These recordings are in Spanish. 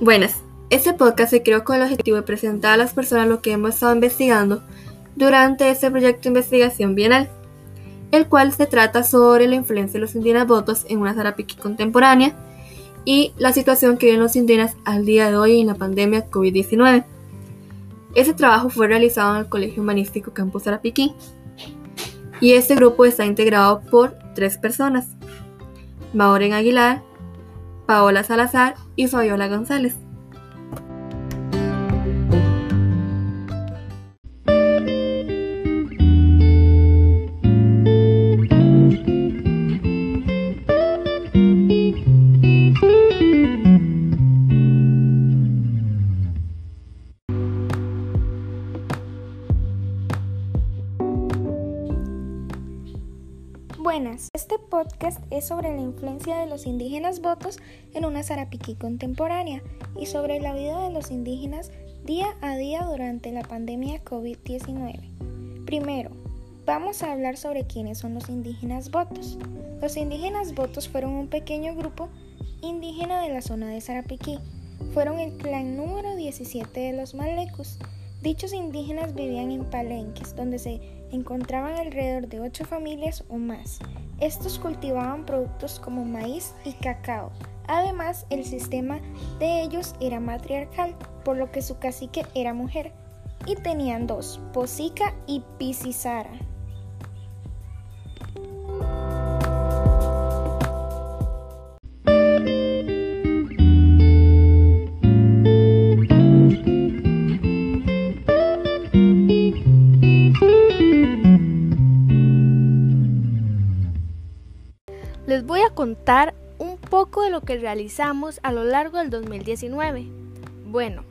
Buenas, este podcast se creó con el objetivo de presentar a las personas lo que hemos estado investigando durante este proyecto de investigación bienal, el cual se trata sobre la influencia de los indígenas votos en una Zarapiquí contemporánea y la situación que viven los indígenas al día de hoy en la pandemia COVID-19. Ese trabajo fue realizado en el Colegio Humanístico Campus Zarapiquí y este grupo está integrado por tres personas, Maureen Aguilar, Paola Salazar y Fabiola González. Buenas, este podcast es sobre la influencia de los indígenas votos en una Zarapiquí contemporánea y sobre la vida de los indígenas día a día durante la pandemia COVID-19. Primero, vamos a hablar sobre quiénes son los indígenas votos. Los indígenas votos fueron un pequeño grupo indígena de la zona de Zarapiquí. Fueron el clan número 17 de los Malecos. Dichos indígenas vivían en palenques, donde se encontraban alrededor de ocho familias o más. Estos cultivaban productos como maíz y cacao. Además, el sistema de ellos era matriarcal, por lo que su cacique era mujer. Y tenían dos, Posica y Pisisara. Les voy a contar un poco de lo que realizamos a lo largo del 2019. Bueno,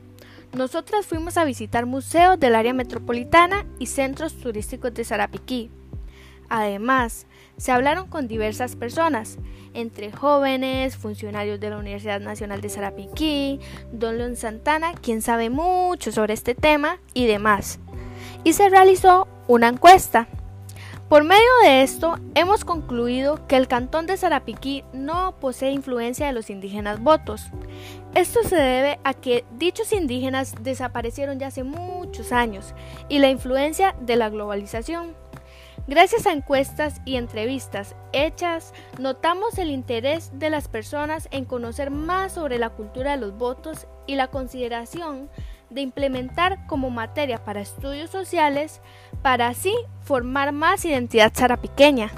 nosotras fuimos a visitar museos del área metropolitana y centros turísticos de Sarapiquí. Además, se hablaron con diversas personas, entre jóvenes, funcionarios de la Universidad Nacional de Sarapiquí, Don León Santana, quien sabe mucho sobre este tema y demás. Y se realizó una encuesta. Por medio de esto, hemos concluido que el cantón de Sarapiquí no posee influencia de los indígenas votos. Esto se debe a que dichos indígenas desaparecieron ya hace muchos años y la influencia de la globalización. Gracias a encuestas y entrevistas hechas, notamos el interés de las personas en conocer más sobre la cultura de los votos y la consideración de implementar como materia para estudios sociales para así formar más identidad sarapiqueña.